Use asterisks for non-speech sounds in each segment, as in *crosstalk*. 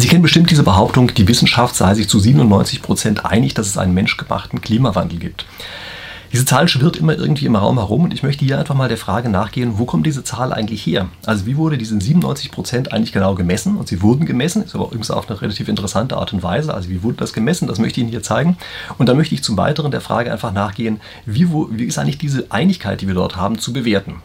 Sie kennen bestimmt diese Behauptung, die Wissenschaft sei sich zu 97 Prozent einig, dass es einen menschgemachten Klimawandel gibt. Diese Zahl schwirrt immer irgendwie im Raum herum und ich möchte hier einfach mal der Frage nachgehen, wo kommt diese Zahl eigentlich her? Also wie wurde diese 97 Prozent eigentlich genau gemessen? Und sie wurden gemessen, ist aber übrigens auf eine relativ interessante Art und Weise. Also wie wurde das gemessen? Das möchte ich Ihnen hier zeigen. Und dann möchte ich zum Weiteren der Frage einfach nachgehen, wie, wo, wie ist eigentlich diese Einigkeit, die wir dort haben, zu bewerten?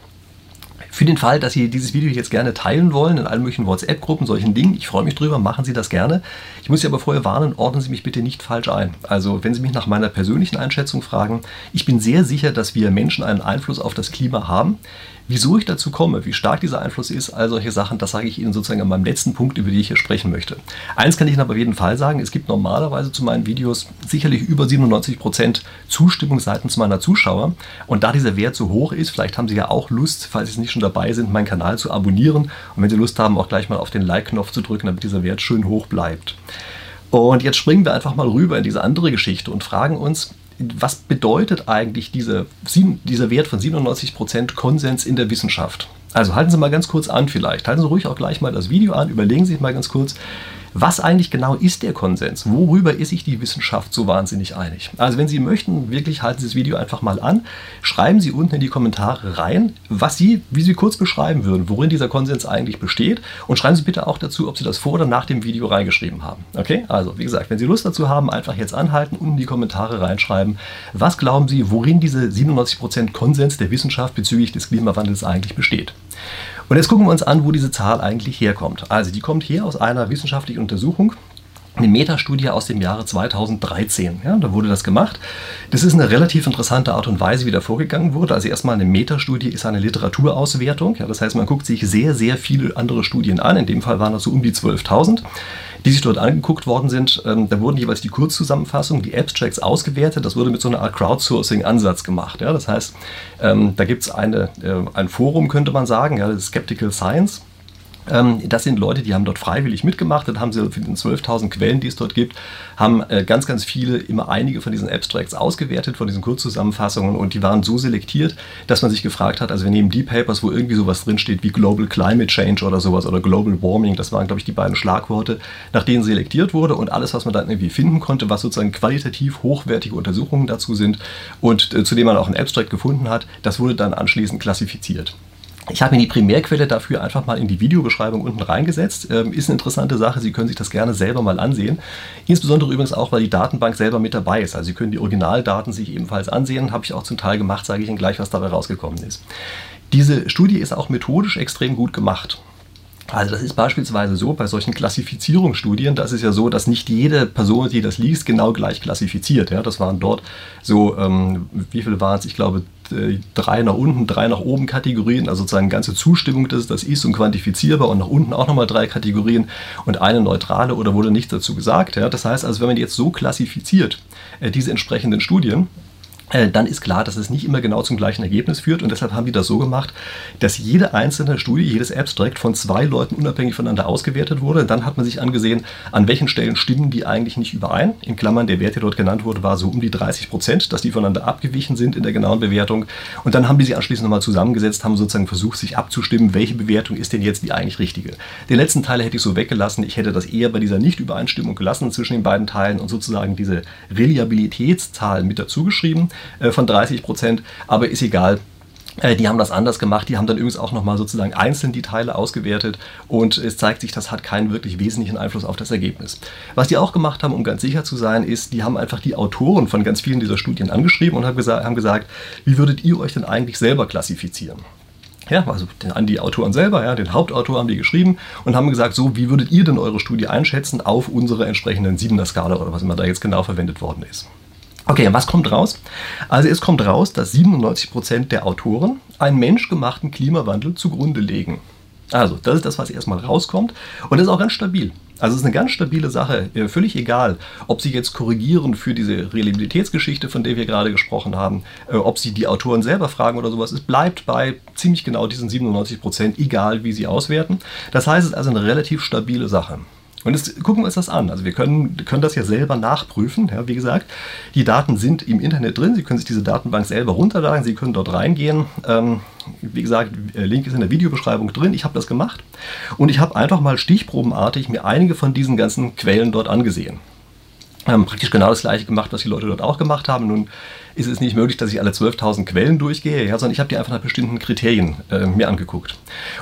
Für den Fall, dass Sie dieses Video jetzt gerne teilen wollen in allen möglichen WhatsApp-Gruppen, solchen Dingen, ich freue mich drüber, machen Sie das gerne. Ich muss Sie aber vorher warnen, ordnen Sie mich bitte nicht falsch ein. Also wenn Sie mich nach meiner persönlichen Einschätzung fragen, ich bin sehr sicher, dass wir Menschen einen Einfluss auf das Klima haben. Wieso ich dazu komme, wie stark dieser Einfluss ist, all solche Sachen, das sage ich Ihnen sozusagen an meinem letzten Punkt, über den ich hier sprechen möchte. Eins kann ich Ihnen aber auf jeden Fall sagen, es gibt normalerweise zu meinen Videos sicherlich über 97 Prozent Zustimmung seitens meiner Zuschauer. Und da dieser Wert so hoch ist, vielleicht haben Sie ja auch Lust, falls Sie nicht schon dabei sind, meinen Kanal zu abonnieren. Und wenn Sie Lust haben, auch gleich mal auf den Like-Knopf zu drücken, damit dieser Wert schön hoch bleibt. Und jetzt springen wir einfach mal rüber in diese andere Geschichte und fragen uns, was bedeutet eigentlich diese, dieser Wert von 97% Konsens in der Wissenschaft? Also halten Sie mal ganz kurz an vielleicht. Halten Sie ruhig auch gleich mal das Video an, überlegen Sie sich mal ganz kurz, was eigentlich genau ist der Konsens? Worüber ist sich die Wissenschaft so wahnsinnig einig? Also wenn Sie möchten, wirklich halten Sie das Video einfach mal an. Schreiben Sie unten in die Kommentare rein, was Sie, wie Sie kurz beschreiben würden, worin dieser Konsens eigentlich besteht. Und schreiben Sie bitte auch dazu, ob Sie das vor oder nach dem Video reingeschrieben haben. Okay? Also wie gesagt, wenn Sie Lust dazu haben, einfach jetzt anhalten, unten in die Kommentare reinschreiben. Was glauben Sie, worin diese 97% Konsens der Wissenschaft bezüglich des Klimawandels eigentlich besteht? Und jetzt gucken wir uns an, wo diese Zahl eigentlich herkommt. Also die kommt her aus einer wissenschaftlichen Untersuchung, eine Metastudie aus dem Jahre 2013. Ja, da wurde das gemacht. Das ist eine relativ interessante Art und Weise, wie da vorgegangen wurde. Also erstmal eine Metastudie ist eine Literaturauswertung. Ja, das heißt, man guckt sich sehr, sehr viele andere Studien an. In dem Fall waren das so um die 12.000 die sich dort angeguckt worden sind. Ähm, da wurden jeweils die Kurzzusammenfassungen, die Abstracts ausgewertet. Das wurde mit so einer Art Crowdsourcing-Ansatz gemacht. Ja? Das heißt, ähm, da gibt es äh, ein Forum, könnte man sagen, ja, das Skeptical Science. Ähm, das sind Leute, die haben dort freiwillig mitgemacht. Dann haben sie für den 12.000 Quellen, die es dort gibt, haben äh, ganz, ganz viele, immer einige von diesen Abstracts ausgewertet, von diesen Kurzzusammenfassungen. Und die waren so selektiert, dass man sich gefragt hat, also wir nehmen die Papers, wo irgendwie sowas drinsteht wie Global Climate Change oder sowas oder Global Warming, das waren, glaube ich, die beiden Schlagworte, nach denen selektiert wurde. Und alles, was man dann irgendwie finden konnte, was sozusagen qualitativ hochwertige Untersuchungen dazu sind und äh, zu dem man auch ein Abstract gefunden hat, das wurde dann anschließend klassifiziert. Ich habe mir die Primärquelle dafür einfach mal in die Videobeschreibung unten reingesetzt. Ähm, ist eine interessante Sache, Sie können sich das gerne selber mal ansehen. Insbesondere übrigens auch, weil die Datenbank selber mit dabei ist. Also Sie können die Originaldaten sich ebenfalls ansehen. Habe ich auch zum Teil gemacht, sage ich Ihnen gleich, was dabei rausgekommen ist. Diese Studie ist auch methodisch extrem gut gemacht. Also das ist beispielsweise so bei solchen Klassifizierungsstudien, das ist ja so, dass nicht jede Person, die das liest, genau gleich klassifiziert. Ja, das waren dort so, ähm, wie viele waren es? Ich glaube drei nach unten, drei nach oben Kategorien, also sozusagen ganze Zustimmung, dass das ist und quantifizierbar und nach unten auch nochmal drei Kategorien und eine neutrale oder wurde nichts dazu gesagt. Ja, das heißt also, wenn man jetzt so klassifiziert, äh, diese entsprechenden Studien, äh, dann ist klar, dass es nicht immer genau zum gleichen Ergebnis führt. Und deshalb haben die das so gemacht, dass jede einzelne Studie, jedes Abstract von zwei Leuten unabhängig voneinander ausgewertet wurde. Dann hat man sich angesehen, an welchen Stellen stimmen die eigentlich nicht überein. In Klammern, der Wert, der dort genannt wurde, war so um die 30 Prozent, dass die voneinander abgewichen sind in der genauen Bewertung. Und dann haben die sich anschließend nochmal zusammengesetzt, haben sozusagen versucht, sich abzustimmen, welche Bewertung ist denn jetzt die eigentlich richtige. Den letzten Teil hätte ich so weggelassen. Ich hätte das eher bei dieser Nicht-Übereinstimmung gelassen zwischen den beiden Teilen und sozusagen diese Reliabilitätszahl mit dazu geschrieben. Äh, von 30 Prozent, aber ist egal. Äh, die haben das anders gemacht. Die haben dann übrigens auch nochmal sozusagen einzeln die Teile ausgewertet und es zeigt sich, das hat keinen wirklich wesentlichen Einfluss auf das Ergebnis. Was die auch gemacht haben, um ganz sicher zu sein, ist, die haben einfach die Autoren von ganz vielen dieser Studien angeschrieben und haben gesagt, haben gesagt wie würdet ihr euch denn eigentlich selber klassifizieren? Ja, also an die Autoren selber, ja, den Hauptautor haben die geschrieben und haben gesagt, so, wie würdet ihr denn eure Studie einschätzen auf unsere entsprechenden Siebener Skala oder was immer da jetzt genau verwendet worden ist. Okay, was kommt raus? Also es kommt raus, dass 97% der Autoren einen menschgemachten Klimawandel zugrunde legen. Also, das ist das, was erstmal rauskommt. Und das ist auch ganz stabil. Also es ist eine ganz stabile Sache, äh, völlig egal, ob Sie jetzt korrigieren für diese Reliabilitätsgeschichte, von der wir gerade gesprochen haben, äh, ob Sie die Autoren selber fragen oder sowas. Es bleibt bei ziemlich genau diesen 97 Prozent, egal wie Sie auswerten. Das heißt, es ist also eine relativ stabile Sache. Und jetzt gucken wir uns das an. Also wir können, können das ja selber nachprüfen. Ja, wie gesagt, die Daten sind im Internet drin. Sie können sich diese Datenbank selber runterladen. Sie können dort reingehen. Ähm, wie gesagt, Link ist in der Videobeschreibung drin. Ich habe das gemacht. Und ich habe einfach mal stichprobenartig mir einige von diesen ganzen Quellen dort angesehen haben praktisch genau das gleiche gemacht, was die Leute dort auch gemacht haben. Nun ist es nicht möglich, dass ich alle 12.000 Quellen durchgehe, ja, sondern ich habe die einfach nach bestimmten Kriterien äh, mir angeguckt.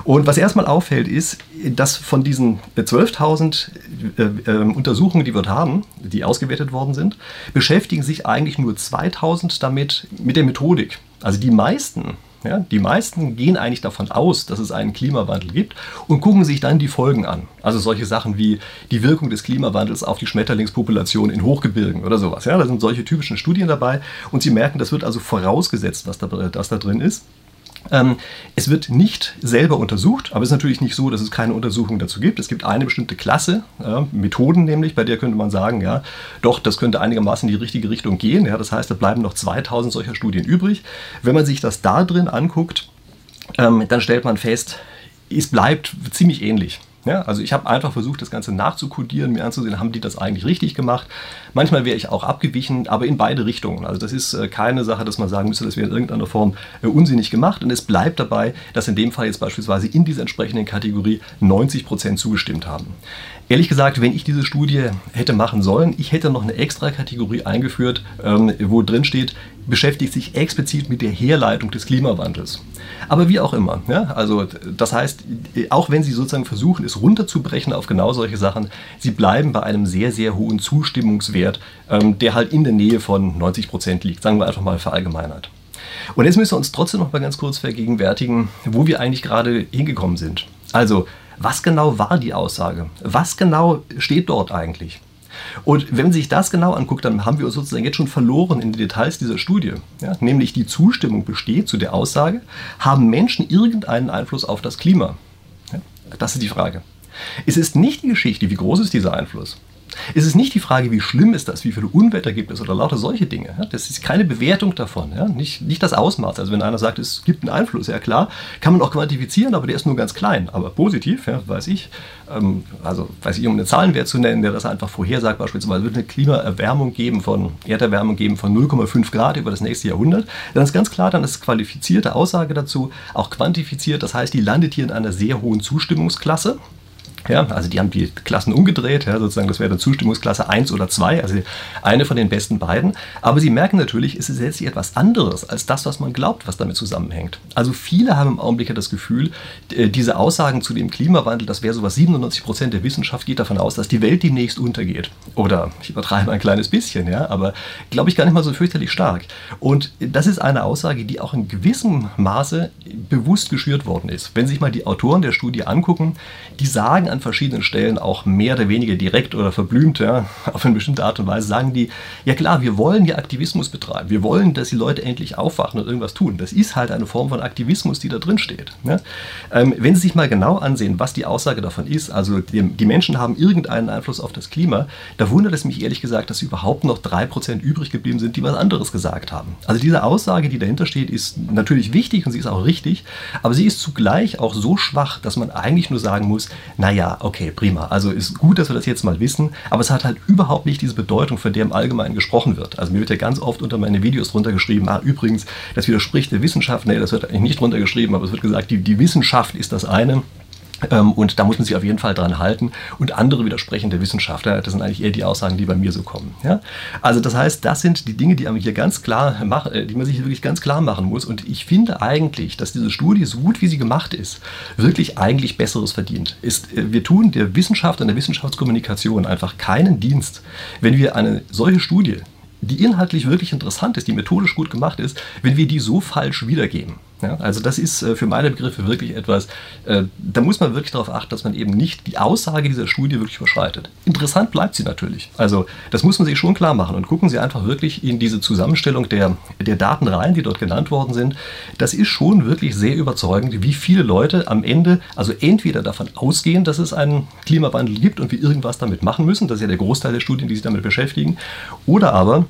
Und was erstmal auffällt, ist, dass von diesen 12.000 äh, äh, Untersuchungen, die wir haben, die ausgewertet worden sind, beschäftigen sich eigentlich nur 2.000 damit mit der Methodik. Also die meisten ja, die meisten gehen eigentlich davon aus, dass es einen Klimawandel gibt und gucken sich dann die Folgen an. Also solche Sachen wie die Wirkung des Klimawandels auf die Schmetterlingspopulation in Hochgebirgen oder sowas. Ja, da sind solche typischen Studien dabei und Sie merken, das wird also vorausgesetzt, was da, was da drin ist. Ähm, es wird nicht selber untersucht, aber es ist natürlich nicht so, dass es keine Untersuchung dazu gibt. Es gibt eine bestimmte Klasse, ja, Methoden nämlich, bei der könnte man sagen, ja, doch, das könnte einigermaßen in die richtige Richtung gehen. Ja, das heißt, da bleiben noch 2000 solcher Studien übrig. Wenn man sich das da drin anguckt, ähm, dann stellt man fest, es bleibt ziemlich ähnlich. Ja, also ich habe einfach versucht, das Ganze nachzukodieren, mir anzusehen, haben die das eigentlich richtig gemacht. Manchmal wäre ich auch abgewichen, aber in beide Richtungen. Also das ist äh, keine Sache, dass man sagen müsste, das wäre in irgendeiner Form äh, unsinnig gemacht. Und es bleibt dabei, dass in dem Fall jetzt beispielsweise in dieser entsprechenden Kategorie 90 Prozent zugestimmt haben. Ehrlich gesagt, wenn ich diese Studie hätte machen sollen, ich hätte noch eine extra Kategorie eingeführt, ähm, wo drin steht, beschäftigt sich explizit mit der Herleitung des Klimawandels. Aber wie auch immer. Ja? Also das heißt, auch wenn Sie sozusagen versuchen, es runterzubrechen auf genau solche Sachen, Sie bleiben bei einem sehr, sehr hohen Zustimmungswert, ähm, der halt in der Nähe von 90 Prozent liegt. Sagen wir einfach mal verallgemeinert. Und jetzt müssen wir uns trotzdem noch mal ganz kurz vergegenwärtigen, wo wir eigentlich gerade hingekommen sind. Also, was genau war die Aussage? Was genau steht dort eigentlich? Und wenn man sich das genau anguckt, dann haben wir uns sozusagen jetzt schon verloren in die Details dieser Studie. Ja, nämlich die Zustimmung besteht zu der Aussage, haben Menschen irgendeinen Einfluss auf das Klima? Ja, das ist die Frage. Es ist nicht die Geschichte, wie groß ist dieser Einfluss. Es ist nicht die Frage, wie schlimm ist das, wie viele Unwetter gibt es oder lauter solche Dinge. Das ist keine Bewertung davon, nicht, nicht das Ausmaß. Also wenn einer sagt, es gibt einen Einfluss, ja klar, kann man auch quantifizieren, aber der ist nur ganz klein. Aber positiv, ja, weiß ich, ähm, also weiß ich, um einen Zahlenwert zu nennen, der das einfach vorhersagt, beispielsweise wird eine Klimaerwärmung geben von, Erderwärmung geben von 0,5 Grad über das nächste Jahrhundert, dann ist ganz klar, dann ist qualifizierte Aussage dazu auch quantifiziert. Das heißt, die landet hier in einer sehr hohen Zustimmungsklasse. Ja, also die haben die Klassen umgedreht, ja, sozusagen, das wäre dann Zustimmungsklasse 1 oder 2, also eine von den besten beiden. Aber sie merken natürlich, es ist letztlich etwas anderes als das, was man glaubt, was damit zusammenhängt. Also viele haben im Augenblick ja das Gefühl, äh, diese Aussagen zu dem Klimawandel, das wäre sowas, 97 Prozent der Wissenschaft geht davon aus, dass die Welt demnächst untergeht. Oder ich übertreibe ein kleines bisschen, ja, aber glaube ich gar nicht mal so fürchterlich stark. Und das ist eine Aussage, die auch in gewissem Maße bewusst geschürt worden ist. Wenn sich mal die Autoren der Studie angucken, die sagen an verschiedenen Stellen auch mehr oder weniger direkt oder verblümt, ja, *laughs* auf eine bestimmte Art und Weise, sagen die, ja klar, wir wollen ja Aktivismus betreiben. Wir wollen, dass die Leute endlich aufwachen und irgendwas tun. Das ist halt eine Form von Aktivismus, die da drin steht. Ja. Ähm, wenn Sie sich mal genau ansehen, was die Aussage davon ist, also die, die Menschen haben irgendeinen Einfluss auf das Klima, da wundert es mich ehrlich gesagt, dass überhaupt noch 3% übrig geblieben sind, die was anderes gesagt haben. Also diese Aussage, die dahinter steht, ist natürlich wichtig und sie ist auch richtig, aber sie ist zugleich auch so schwach, dass man eigentlich nur sagen muss, naja, ja, okay, prima. Also ist gut, dass wir das jetzt mal wissen, aber es hat halt überhaupt nicht diese Bedeutung, von der im Allgemeinen gesprochen wird. Also mir wird ja ganz oft unter meine Videos drunter geschrieben, ah, übrigens, das widerspricht der Wissenschaft. Nee, das wird eigentlich nicht drunter geschrieben, aber es wird gesagt, die, die Wissenschaft ist das eine und da muss man sich auf jeden Fall dran halten. Und andere widersprechen der Wissenschaft. Das sind eigentlich eher die Aussagen, die bei mir so kommen. Also das heißt, das sind die Dinge, die man hier ganz klar äh, die man sich wirklich ganz klar machen muss. Und ich finde eigentlich, dass diese Studie, so gut wie sie gemacht ist, wirklich eigentlich Besseres verdient. Ist, äh, wir tun der Wissenschaft und der Wissenschaftskommunikation einfach keinen Dienst, wenn wir eine solche Studie, die inhaltlich wirklich interessant ist, die methodisch gut gemacht ist, wenn wir die so falsch wiedergeben. Ja, also das ist äh, für meine Begriffe wirklich etwas, äh, da muss man wirklich darauf achten, dass man eben nicht die Aussage dieser Studie wirklich überschreitet. Interessant bleibt sie natürlich. Also das muss man sich schon klar machen und gucken Sie einfach wirklich in diese Zusammenstellung der, der Daten rein, die dort genannt worden sind. Das ist schon wirklich sehr überzeugend, wie viele Leute am Ende also entweder davon ausgehen, dass es einen Klimawandel gibt und wir irgendwas damit machen müssen, das ist ja der Großteil der Studien, die sich damit beschäftigen, oder aber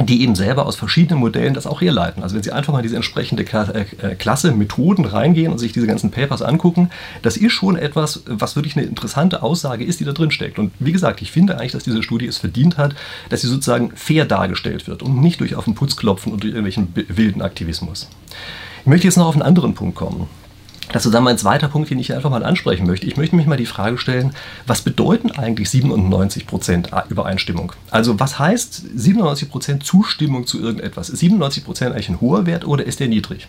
die eben selber aus verschiedenen Modellen das auch herleiten. Also wenn Sie einfach mal diese entsprechende äh, äh, Klasse Methoden reingehen und sich diese ganzen Papers angucken, das ist schon etwas, was wirklich eine interessante Aussage ist, die da drin steckt. Und wie gesagt, ich finde eigentlich, dass diese Studie es verdient hat, dass sie sozusagen fair dargestellt wird und nicht durch auf den Putz klopfen und durch irgendwelchen wilden Aktivismus. Ich möchte jetzt noch auf einen anderen Punkt kommen. Das ist dann mein zweiter Punkt, den ich einfach mal ansprechen möchte. Ich möchte mich mal die Frage stellen, was bedeuten eigentlich 97% Übereinstimmung? Also was heißt 97% Zustimmung zu irgendetwas? Ist 97% eigentlich ein hoher Wert oder ist der niedrig?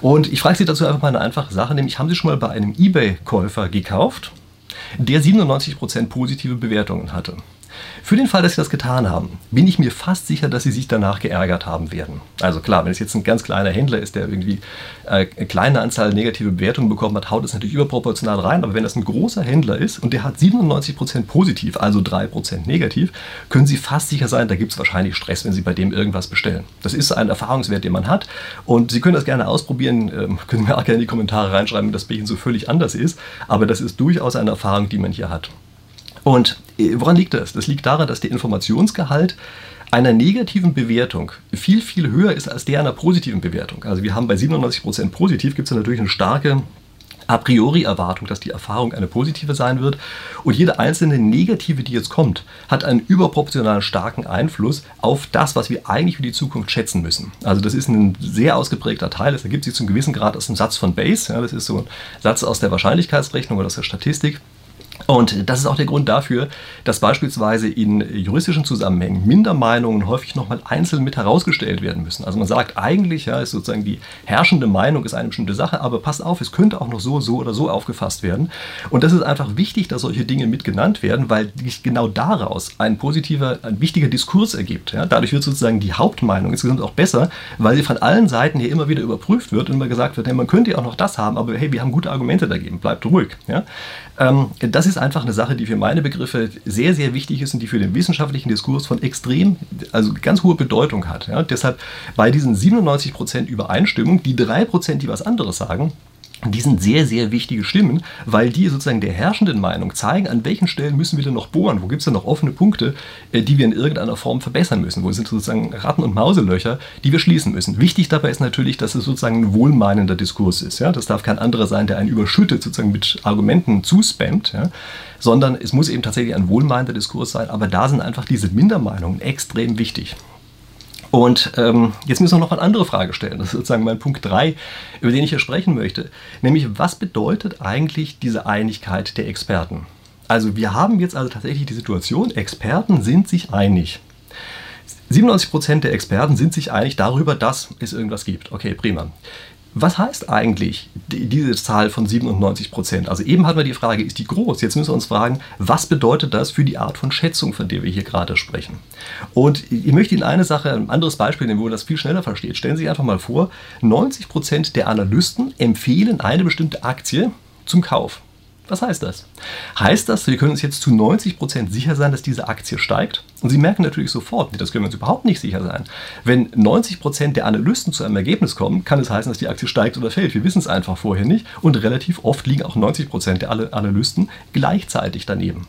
Und ich frage Sie dazu einfach mal eine einfache Sache, nämlich haben Sie schon mal bei einem eBay-Käufer gekauft, der 97% positive Bewertungen hatte? Für den Fall, dass Sie das getan haben, bin ich mir fast sicher, dass Sie sich danach geärgert haben werden. Also klar, wenn es jetzt ein ganz kleiner Händler ist, der irgendwie äh, eine kleine Anzahl negative Bewertungen bekommen hat, haut es natürlich überproportional rein. Aber wenn das ein großer Händler ist und der hat 97% positiv, also 3% negativ, können Sie fast sicher sein, da gibt es wahrscheinlich Stress, wenn Sie bei dem irgendwas bestellen. Das ist ein Erfahrungswert, den man hat. Und Sie können das gerne ausprobieren, ähm, können mir auch gerne in die Kommentare reinschreiben, wenn das bei Ihnen so völlig anders ist. Aber das ist durchaus eine Erfahrung, die man hier hat. Und äh, woran liegt das? Das liegt daran, dass der Informationsgehalt einer negativen Bewertung viel, viel höher ist als der einer positiven Bewertung. Also wir haben bei 97% positiv, gibt es natürlich eine starke a priori Erwartung, dass die Erfahrung eine positive sein wird. Und jede einzelne negative, die jetzt kommt, hat einen überproportional starken Einfluss auf das, was wir eigentlich für die Zukunft schätzen müssen. Also das ist ein sehr ausgeprägter Teil. Das ergibt sich zum gewissen Grad aus dem Satz von Bayes. Ja, das ist so ein Satz aus der Wahrscheinlichkeitsrechnung oder aus der Statistik. Und das ist auch der Grund dafür, dass beispielsweise in juristischen Zusammenhängen Mindermeinungen häufig nochmal einzeln mit herausgestellt werden müssen. Also man sagt eigentlich, ja, ist sozusagen die herrschende Meinung ist eine bestimmte Sache, aber passt auf, es könnte auch noch so, so oder so aufgefasst werden. Und das ist einfach wichtig, dass solche Dinge mit genannt werden, weil sich genau daraus ein positiver, ein wichtiger Diskurs ergibt. Ja. Dadurch wird sozusagen die Hauptmeinung insgesamt auch besser, weil sie von allen Seiten hier immer wieder überprüft wird und immer gesagt wird, hey, man könnte ja auch noch das haben, aber hey, wir haben gute Argumente dagegen, bleibt ruhig. Ja. Ähm, das ist einfach eine Sache, die für meine Begriffe sehr, sehr wichtig ist und die für den wissenschaftlichen Diskurs von extrem, also ganz hohe Bedeutung hat. Ja? Deshalb bei diesen 97% Übereinstimmung, die 3%, die was anderes sagen, die sind sehr, sehr wichtige Stimmen, weil die sozusagen der herrschenden Meinung zeigen, an welchen Stellen müssen wir denn noch bohren, wo gibt es denn noch offene Punkte, äh, die wir in irgendeiner Form verbessern müssen, wo sind sozusagen Ratten- und Mauselöcher, die wir schließen müssen. Wichtig dabei ist natürlich, dass es sozusagen ein wohlmeinender Diskurs ist. Ja? Das darf kein anderer sein, der einen überschüttet, sozusagen mit Argumenten zuspammt, ja? sondern es muss eben tatsächlich ein wohlmeinender Diskurs sein, aber da sind einfach diese Mindermeinungen extrem wichtig. Und ähm, jetzt müssen wir noch eine andere Frage stellen. Das ist sozusagen mein Punkt 3, über den ich hier sprechen möchte. Nämlich, was bedeutet eigentlich diese Einigkeit der Experten? Also wir haben jetzt also tatsächlich die Situation, Experten sind sich einig. 97% der Experten sind sich einig darüber, dass es irgendwas gibt. Okay, prima. Was heißt eigentlich diese Zahl von 97 Prozent? Also eben hatten wir die Frage, ist die groß? Jetzt müssen wir uns fragen, was bedeutet das für die Art von Schätzung, von der wir hier gerade sprechen? Und ich möchte Ihnen eine Sache, ein anderes Beispiel nehmen, wo man das viel schneller versteht. Stellen Sie sich einfach mal vor, 90 Prozent der Analysten empfehlen eine bestimmte Aktie zum Kauf. Was heißt das? Heißt das, wir können uns jetzt zu 90% sicher sein, dass diese Aktie steigt? Und Sie merken natürlich sofort, das können wir uns überhaupt nicht sicher sein. Wenn 90% der Analysten zu einem Ergebnis kommen, kann es heißen, dass die Aktie steigt oder fällt. Wir wissen es einfach vorher nicht. Und relativ oft liegen auch 90% der Analysten gleichzeitig daneben.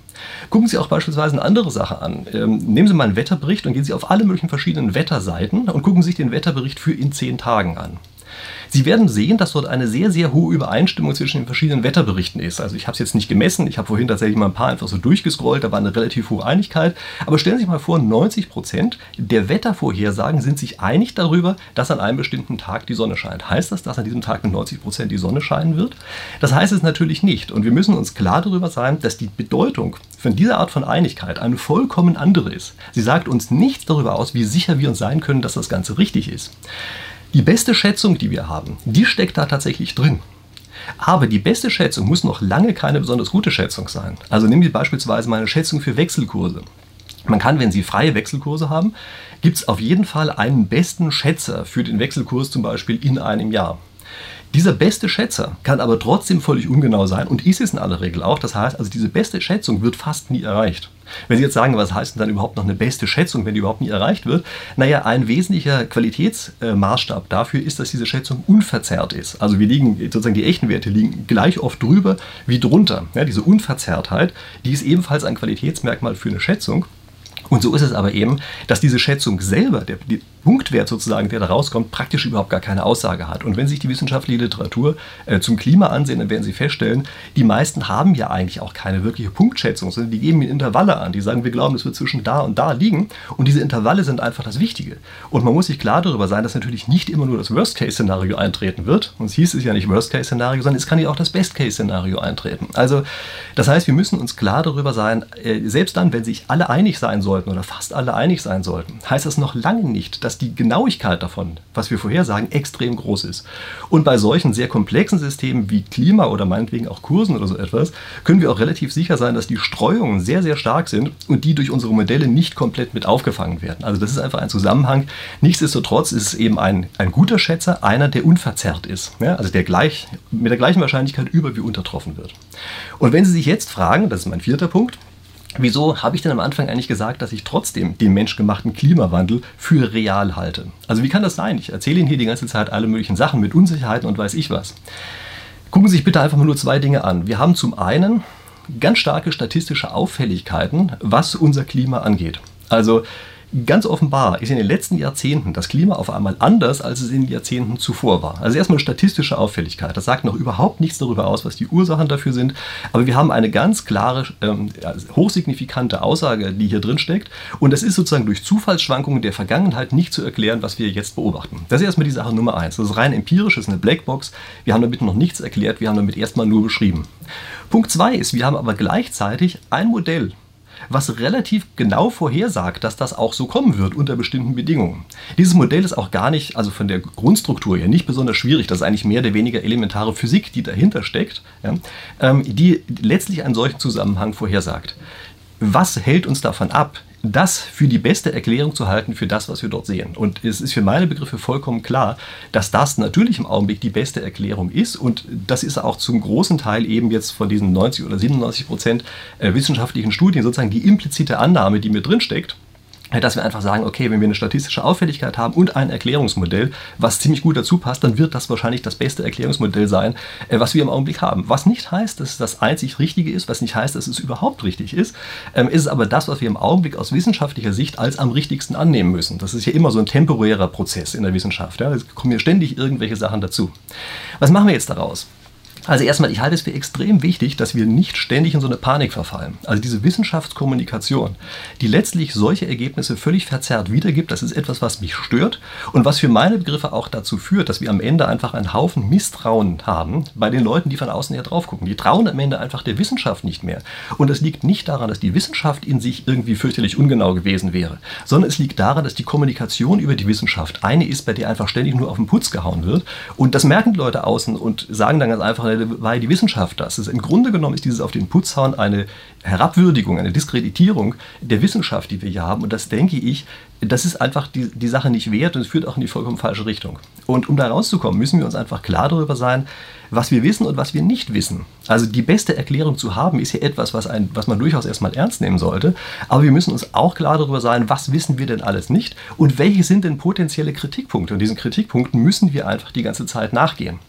Gucken Sie auch beispielsweise eine andere Sache an. Ähm, nehmen Sie mal einen Wetterbericht und gehen Sie auf alle möglichen verschiedenen Wetterseiten und gucken sich den Wetterbericht für in 10 Tagen an. Sie werden sehen, dass dort eine sehr, sehr hohe Übereinstimmung zwischen den verschiedenen Wetterberichten ist. Also ich habe es jetzt nicht gemessen, ich habe vorhin tatsächlich mal ein paar einfach so durchgescrollt, da war eine relativ hohe Einigkeit. Aber stellen Sie sich mal vor, 90 Prozent der Wettervorhersagen sind sich einig darüber, dass an einem bestimmten Tag die Sonne scheint. Heißt das, dass an diesem Tag mit 90 Prozent die Sonne scheinen wird? Das heißt es natürlich nicht. Und wir müssen uns klar darüber sein, dass die Bedeutung von dieser Art von Einigkeit eine vollkommen andere ist. Sie sagt uns nichts darüber aus, wie sicher wir uns sein können, dass das Ganze richtig ist. Die beste Schätzung, die wir haben, die steckt da tatsächlich drin. Aber die beste Schätzung muss noch lange keine besonders gute Schätzung sein. Also nehmen Sie beispielsweise meine Schätzung für Wechselkurse. Man kann, wenn Sie freie Wechselkurse haben, gibt es auf jeden Fall einen besten Schätzer für den Wechselkurs zum Beispiel in einem Jahr. Dieser beste Schätzer kann aber trotzdem völlig ungenau sein und ist es in aller Regel auch. Das heißt, also diese beste Schätzung wird fast nie erreicht. Wenn Sie jetzt sagen, was heißt denn dann überhaupt noch eine beste Schätzung, wenn die überhaupt nie erreicht wird? Naja, ein wesentlicher Qualitätsmaßstab dafür ist, dass diese Schätzung unverzerrt ist. Also wir liegen, sozusagen die echten Werte liegen gleich oft drüber wie drunter. Ja, diese Unverzerrtheit, die ist ebenfalls ein Qualitätsmerkmal für eine Schätzung. Und so ist es aber eben, dass diese Schätzung selber, der, der, Punktwert sozusagen, der da rauskommt, praktisch überhaupt gar keine Aussage hat. Und wenn Sie sich die wissenschaftliche Literatur äh, zum Klima ansehen, dann werden Sie feststellen, die meisten haben ja eigentlich auch keine wirkliche Punktschätzung, sondern die geben Intervalle an. Die sagen, wir glauben, es wird zwischen da und da liegen. Und diese Intervalle sind einfach das Wichtige. Und man muss sich klar darüber sein, dass natürlich nicht immer nur das Worst-Case-Szenario eintreten wird. Und es hieß es ja nicht Worst-Case-Szenario, sondern es kann ja auch das Best-Case-Szenario eintreten. Also, das heißt, wir müssen uns klar darüber sein, äh, selbst dann, wenn sich alle einig sein sollten oder fast alle einig sein sollten, heißt das noch lange nicht, dass die Genauigkeit davon, was wir vorhersagen, extrem groß ist. Und bei solchen sehr komplexen Systemen wie Klima oder meinetwegen auch Kursen oder so etwas, können wir auch relativ sicher sein, dass die Streuungen sehr, sehr stark sind und die durch unsere Modelle nicht komplett mit aufgefangen werden. Also das ist einfach ein Zusammenhang. Nichtsdestotrotz ist es eben ein, ein guter Schätzer, einer, der unverzerrt ist. Ja, also der gleich, mit der gleichen Wahrscheinlichkeit über wie untertroffen wird. Und wenn Sie sich jetzt fragen, das ist mein vierter Punkt, Wieso habe ich denn am Anfang eigentlich gesagt, dass ich trotzdem den menschgemachten Klimawandel für real halte? Also wie kann das sein? Ich erzähle Ihnen hier die ganze Zeit alle möglichen Sachen mit Unsicherheiten und weiß ich was. Gucken Sie sich bitte einfach mal nur zwei Dinge an. Wir haben zum einen ganz starke statistische Auffälligkeiten, was unser Klima angeht. Also Ganz offenbar ist in den letzten Jahrzehnten das Klima auf einmal anders, als es in den Jahrzehnten zuvor war. Also erstmal statistische Auffälligkeit. Das sagt noch überhaupt nichts darüber aus, was die Ursachen dafür sind. Aber wir haben eine ganz klare, ähm, hochsignifikante Aussage, die hier drin steckt. Und das ist sozusagen durch Zufallsschwankungen der Vergangenheit nicht zu erklären, was wir jetzt beobachten. Das ist erstmal die Sache Nummer eins. Das ist rein empirisch, das ist eine Blackbox. Wir haben damit noch nichts erklärt, wir haben damit erstmal nur beschrieben. Punkt zwei ist, wir haben aber gleichzeitig ein Modell, was relativ genau vorhersagt, dass das auch so kommen wird unter bestimmten Bedingungen. Dieses Modell ist auch gar nicht, also von der Grundstruktur her, nicht besonders schwierig. Das ist eigentlich mehr oder weniger elementare Physik, die dahinter steckt, ja, ähm, die letztlich einen solchen Zusammenhang vorhersagt. Was hält uns davon ab, das für die beste Erklärung zu halten für das, was wir dort sehen. Und es ist für meine Begriffe vollkommen klar, dass das natürlich im Augenblick die beste Erklärung ist. Und das ist auch zum großen Teil eben jetzt von diesen 90 oder 97 Prozent äh, wissenschaftlichen Studien sozusagen die implizite Annahme, die mit drin steckt dass wir einfach sagen, okay, wenn wir eine statistische Auffälligkeit haben und ein Erklärungsmodell, was ziemlich gut dazu passt, dann wird das wahrscheinlich das beste Erklärungsmodell sein, äh, was wir im Augenblick haben. Was nicht heißt, dass es das einzig Richtige ist, was nicht heißt, dass es überhaupt richtig ist, ähm, ist es aber das, was wir im Augenblick aus wissenschaftlicher Sicht als am richtigsten annehmen müssen. Das ist ja immer so ein temporärer Prozess in der Wissenschaft. Es kommen ja ständig irgendwelche Sachen dazu. Was machen wir jetzt daraus? Also erstmal, ich halte es für extrem wichtig, dass wir nicht ständig in so eine Panik verfallen. Also diese Wissenschaftskommunikation, die letztlich solche Ergebnisse völlig verzerrt wiedergibt, das ist etwas, was mich stört und was für meine Begriffe auch dazu führt, dass wir am Ende einfach einen Haufen Misstrauen haben bei den Leuten, die von außen her drauf gucken. Die trauen am Ende einfach der Wissenschaft nicht mehr. Und das liegt nicht daran, dass die Wissenschaft in sich irgendwie fürchterlich ungenau gewesen wäre, sondern es liegt daran, dass die Kommunikation über die Wissenschaft eine ist, bei der einfach ständig nur auf den Putz gehauen wird. Und das merken die Leute außen und sagen dann ganz einfach, weil die Wissenschaft das ist. Im Grunde genommen ist dieses auf den Putz hauen eine Herabwürdigung, eine Diskreditierung der Wissenschaft, die wir hier haben. Und das denke ich, das ist einfach die, die Sache nicht wert und es führt auch in die vollkommen falsche Richtung. Und um da rauszukommen, müssen wir uns einfach klar darüber sein, was wir wissen und was wir nicht wissen. Also die beste Erklärung zu haben, ist ja etwas, was, ein, was man durchaus erstmal ernst nehmen sollte. Aber wir müssen uns auch klar darüber sein, was wissen wir denn alles nicht und welche sind denn potenzielle Kritikpunkte. Und diesen Kritikpunkten müssen wir einfach die ganze Zeit nachgehen.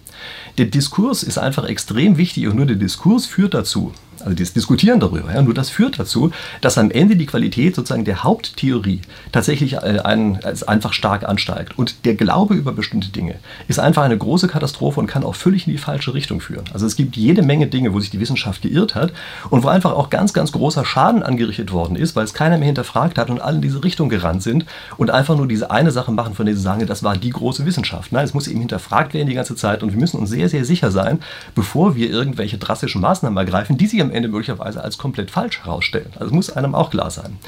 Der Diskurs ist einfach extrem wichtig und nur der Diskurs führt dazu, also das Diskutieren darüber, ja, nur das führt dazu, dass am Ende die Qualität sozusagen der Haupttheorie tatsächlich äh, ein, einfach stark ansteigt. Und der Glaube über bestimmte Dinge ist einfach eine große Katastrophe und kann auch völlig in die falsche Richtung führen. Also es gibt jede Menge Dinge, wo sich die Wissenschaft geirrt hat und wo einfach auch ganz, ganz großer Schaden angerichtet worden ist, weil es keiner mehr hinterfragt hat und alle in diese Richtung gerannt sind und einfach nur diese eine Sache machen, von der sie sagen, das war die große Wissenschaft. Nein, es muss eben hinterfragt werden die ganze Zeit und wir müssen uns sehr, sehr sicher sein, bevor wir irgendwelche drastischen Maßnahmen ergreifen, die sich am Ende möglicherweise als komplett falsch herausstellen. Also muss einem auch klar sein.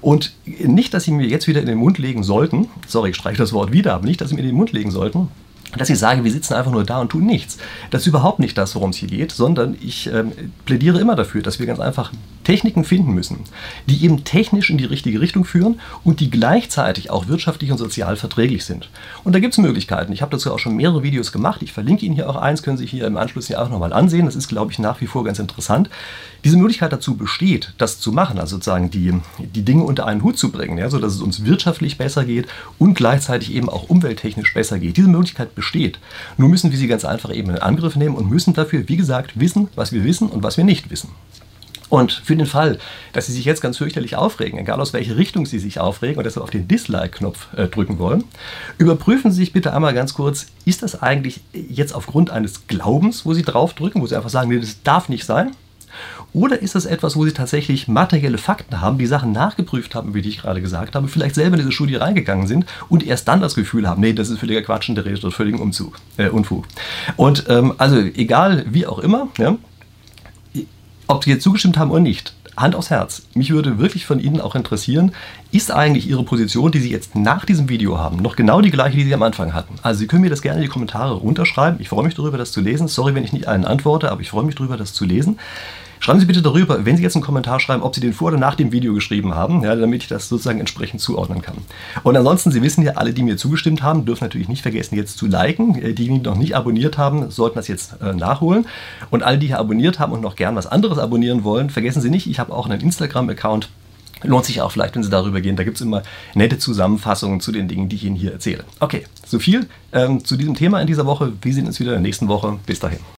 Und nicht, dass Sie mir jetzt wieder in den Mund legen sollten, sorry, ich streiche das Wort wieder, aber nicht, dass Sie mir in den Mund legen sollten, dass ich sage, wir sitzen einfach nur da und tun nichts. Das ist überhaupt nicht das, worum es hier geht, sondern ich ähm, plädiere immer dafür, dass wir ganz einfach Techniken finden müssen, die eben technisch in die richtige Richtung führen und die gleichzeitig auch wirtschaftlich und sozial verträglich sind. Und da gibt es Möglichkeiten. Ich habe dazu auch schon mehrere Videos gemacht. Ich verlinke Ihnen hier auch eins, können Sie hier im Anschluss hier auch nochmal ansehen. Das ist, glaube ich, nach wie vor ganz interessant. Diese Möglichkeit dazu besteht, das zu machen, also sozusagen die, die Dinge unter einen Hut zu bringen, ja, sodass es uns wirtschaftlich besser geht und gleichzeitig eben auch umwelttechnisch besser geht. Diese Möglichkeit besteht. Nur müssen wir sie ganz einfach eben in Angriff nehmen und müssen dafür, wie gesagt, wissen, was wir wissen und was wir nicht wissen. Und für den Fall, dass Sie sich jetzt ganz fürchterlich aufregen, egal aus welcher Richtung Sie sich aufregen und deshalb auf den Dislike-Knopf äh, drücken wollen, überprüfen Sie sich bitte einmal ganz kurz, ist das eigentlich jetzt aufgrund eines Glaubens, wo Sie draufdrücken, wo Sie einfach sagen, nee, das darf nicht sein? Oder ist das etwas, wo Sie tatsächlich materielle Fakten haben, die Sachen nachgeprüft haben, wie ich gerade gesagt habe, vielleicht selber in diese Studie reingegangen sind und erst dann das Gefühl haben, nee, das ist völliger Quatsch und der redet völligen Umzug, äh, Unfug. Und ähm, also egal wie auch immer, ja, ob Sie jetzt zugestimmt haben oder nicht, Hand aufs Herz, mich würde wirklich von Ihnen auch interessieren, ist eigentlich Ihre Position, die Sie jetzt nach diesem Video haben, noch genau die gleiche, die Sie am Anfang hatten? Also Sie können mir das gerne in die Kommentare runterschreiben. Ich freue mich darüber, das zu lesen. Sorry, wenn ich nicht allen antworte, aber ich freue mich darüber, das zu lesen. Schreiben Sie bitte darüber, wenn Sie jetzt einen Kommentar schreiben, ob Sie den vor oder nach dem Video geschrieben haben, ja, damit ich das sozusagen entsprechend zuordnen kann. Und ansonsten, Sie wissen ja, alle, die mir zugestimmt haben, dürfen natürlich nicht vergessen, jetzt zu liken. Äh, diejenigen, die noch nicht abonniert haben, sollten das jetzt äh, nachholen. Und alle, die hier abonniert haben und noch gern was anderes abonnieren wollen, vergessen Sie nicht, ich habe auch einen Instagram-Account. Lohnt sich auch vielleicht, wenn Sie darüber gehen. Da gibt es immer nette Zusammenfassungen zu den Dingen, die ich Ihnen hier erzähle. Okay, so viel ähm, zu diesem Thema in dieser Woche. Wir sehen uns wieder in der nächsten Woche. Bis dahin.